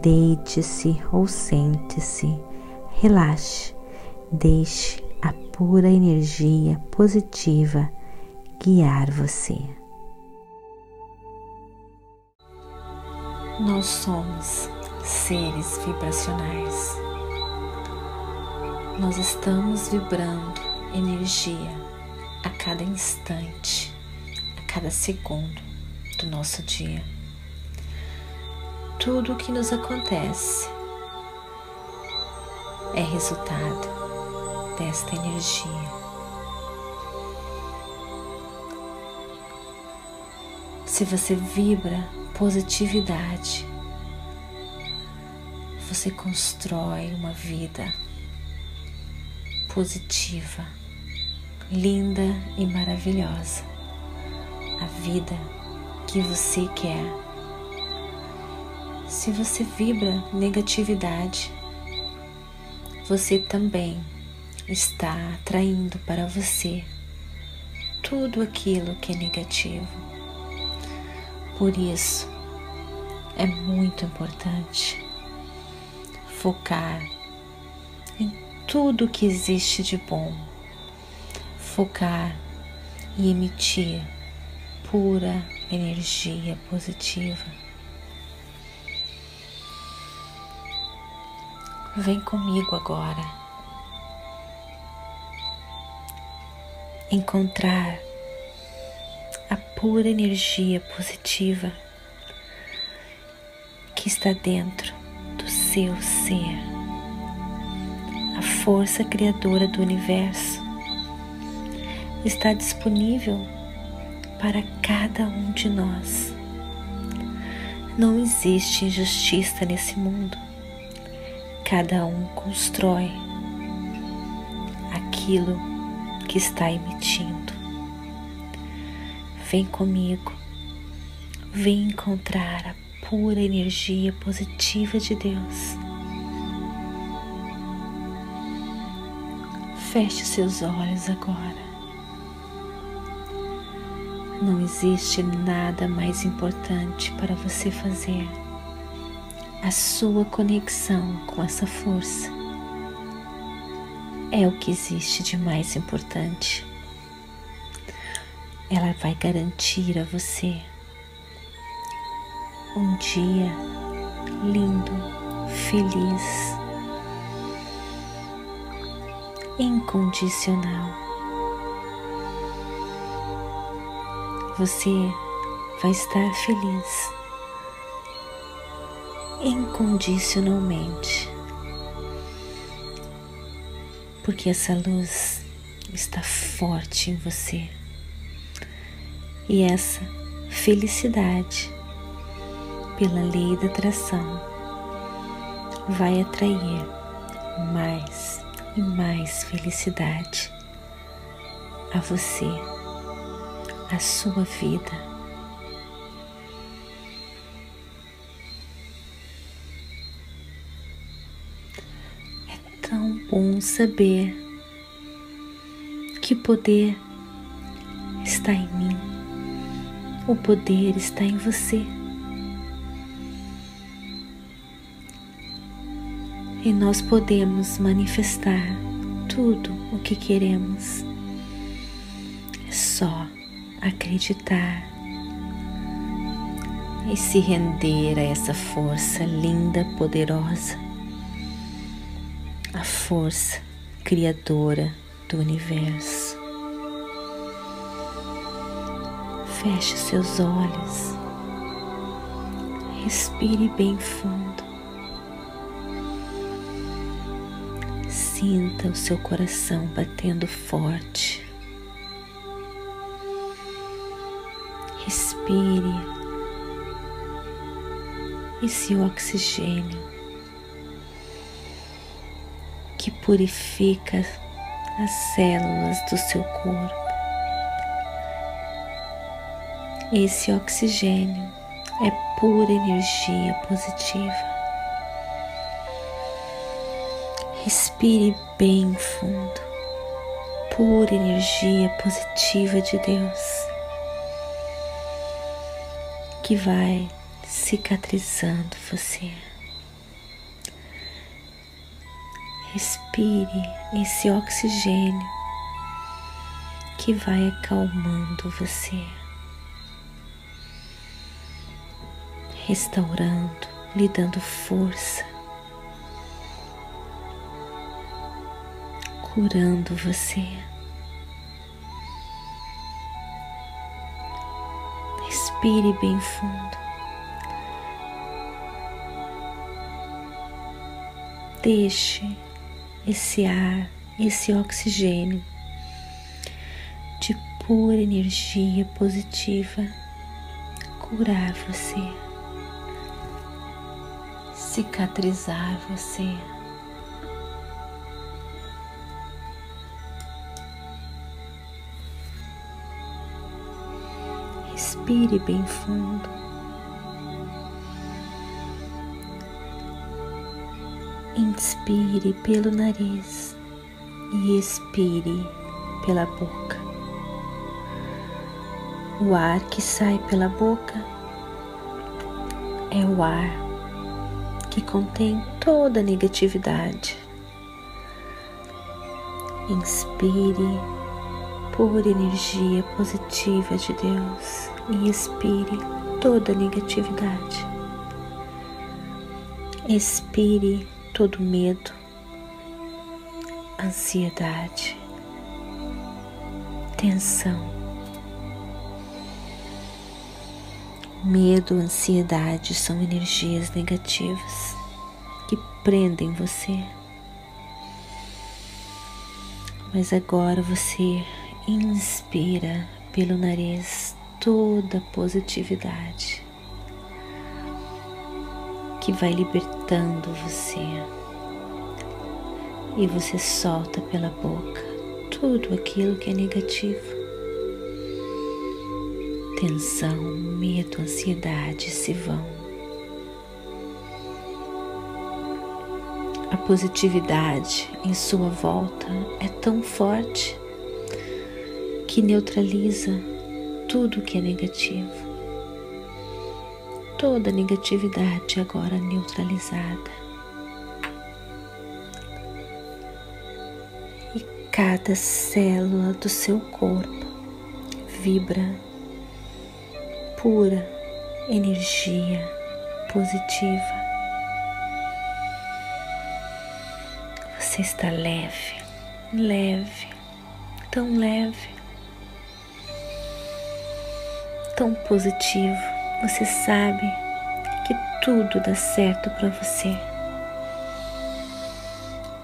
Deite-se ou sente-se, relaxe, deixe a pura energia positiva guiar você. Nós somos seres vibracionais. Nós estamos vibrando energia a cada instante, a cada segundo do nosso dia tudo o que nos acontece é resultado desta energia. Se você vibra positividade, você constrói uma vida positiva, linda e maravilhosa. A vida que você quer. Se você vibra negatividade, você também está atraindo para você tudo aquilo que é negativo. Por isso, é muito importante focar em tudo que existe de bom, focar e emitir pura energia positiva. Vem comigo agora. Encontrar a pura energia positiva que está dentro do seu ser, a força criadora do universo está disponível para cada um de nós. Não existe injustiça nesse mundo cada um constrói aquilo que está emitindo. Vem comigo, vem encontrar a pura energia positiva de Deus. Feche seus olhos agora. Não existe nada mais importante para você fazer a sua conexão com essa força é o que existe de mais importante. Ela vai garantir a você um dia lindo, feliz, incondicional. Você vai estar feliz incondicionalmente, porque essa luz está forte em você. E essa felicidade, pela lei da atração, vai atrair mais e mais felicidade a você, a sua vida bom saber que poder está em mim, o poder está em você. E nós podemos manifestar tudo o que queremos. É só acreditar e se render a essa força linda, poderosa a força criadora do universo. Feche seus olhos, respire bem fundo, sinta o seu coração batendo forte. Respire esse oxigênio purifica as células do seu corpo. Esse oxigênio é pura energia positiva. Respire bem fundo, pura energia positiva de Deus, que vai cicatrizando você. Respire esse oxigênio que vai acalmando você, restaurando, lhe dando força, curando você. Respire bem fundo. Deixe esse ar, esse oxigênio de pura energia positiva curar você, cicatrizar você. Respire bem fundo. Inspire pelo nariz e expire pela boca. O ar que sai pela boca é o ar que contém toda a negatividade. Inspire por energia positiva de Deus e expire toda a negatividade. Expire todo medo, ansiedade, tensão. Medo, ansiedade são energias negativas que prendem você. Mas agora você inspira pelo nariz toda a positividade que vai libertando você. E você solta pela boca tudo aquilo que é negativo. Tensão, medo, ansiedade se vão. A positividade em sua volta é tão forte que neutraliza tudo que é negativo toda negatividade agora neutralizada. E cada célula do seu corpo vibra pura energia positiva. Você está leve, leve, tão leve, tão positivo você sabe que tudo dá certo para você.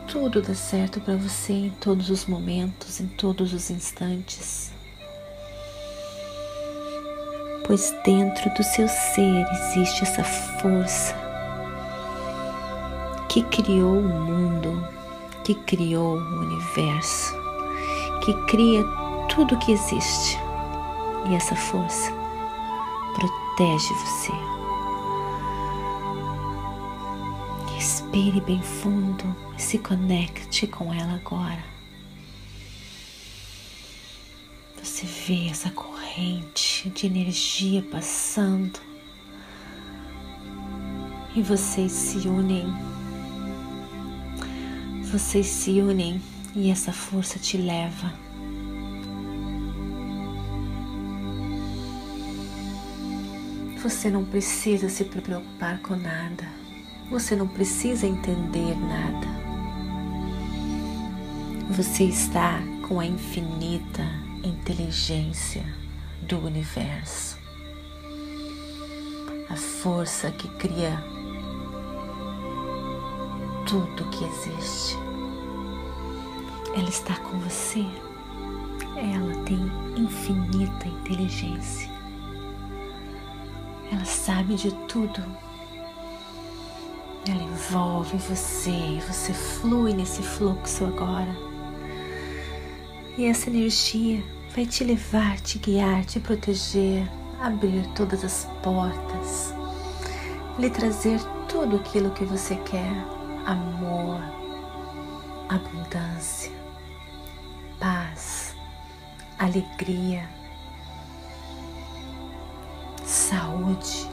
Tudo dá certo para você em todos os momentos, em todos os instantes. Pois dentro do seu ser existe essa força que criou o mundo, que criou o universo, que cria tudo que existe. E essa força protege você. Respire bem fundo e se conecte com ela agora. Você vê essa corrente de energia passando e vocês se unem. Vocês se unem e essa força te leva Você não precisa se preocupar com nada. Você não precisa entender nada. Você está com a infinita inteligência do universo. A força que cria tudo que existe. Ela está com você. Ela tem infinita inteligência. Ela sabe de tudo. Ela envolve você você flui nesse fluxo agora. E essa energia vai te levar, te guiar, te proteger, abrir todas as portas, lhe trazer tudo aquilo que você quer: amor, abundância, paz, alegria, saúde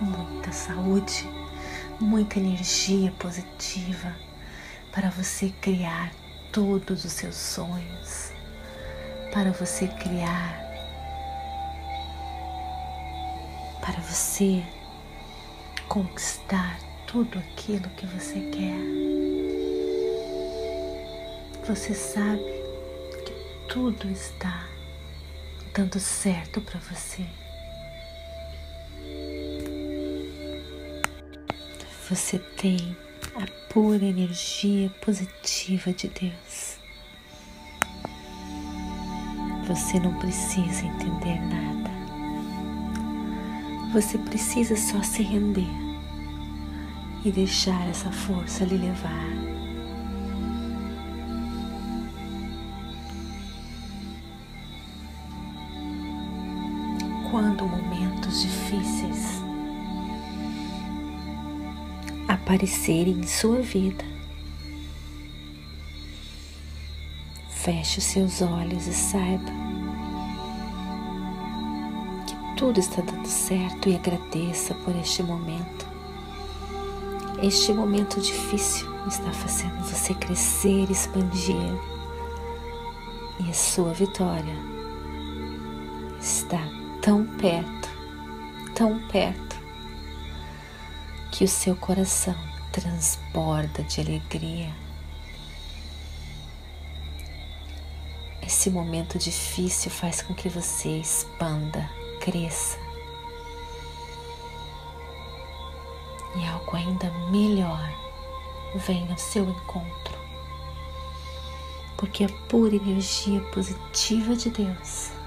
muita saúde, muita energia positiva para você criar todos os seus sonhos, para você criar, para você conquistar tudo aquilo que você quer. Você sabe que tudo está dando certo para você. você tem a pura energia positiva de Deus. Você não precisa entender nada. Você precisa só se render e deixar essa força lhe levar. Quando momentos difíceis aparecerem em sua vida. Feche os seus olhos e saiba que tudo está dando certo e agradeça por este momento. Este momento difícil está fazendo você crescer, expandir e a sua vitória está tão perto, tão perto que o seu coração transborda de alegria. Esse momento difícil faz com que você expanda, cresça. E algo ainda melhor vem ao seu encontro. Porque a pura energia positiva de Deus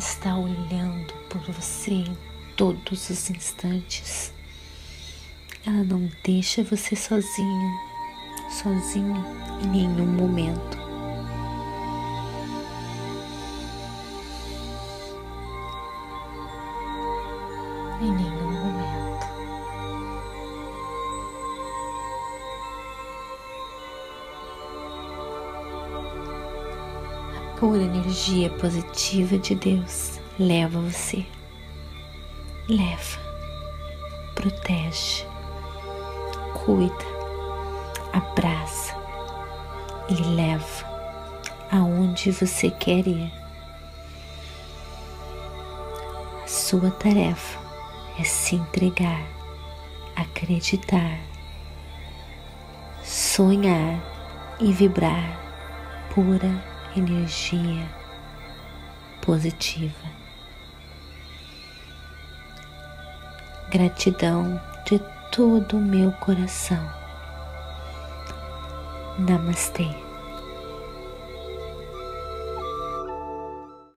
está olhando por você em todos os instantes ela não deixa você sozinho, sozinho em nenhum momento. Pura energia positiva de Deus leva você. Leva, protege cuida, abraça, Ele leva aonde você quer ir. A sua tarefa é se entregar, acreditar, sonhar e vibrar pura energia positiva. Gratidão de todo o meu coração. Namastê.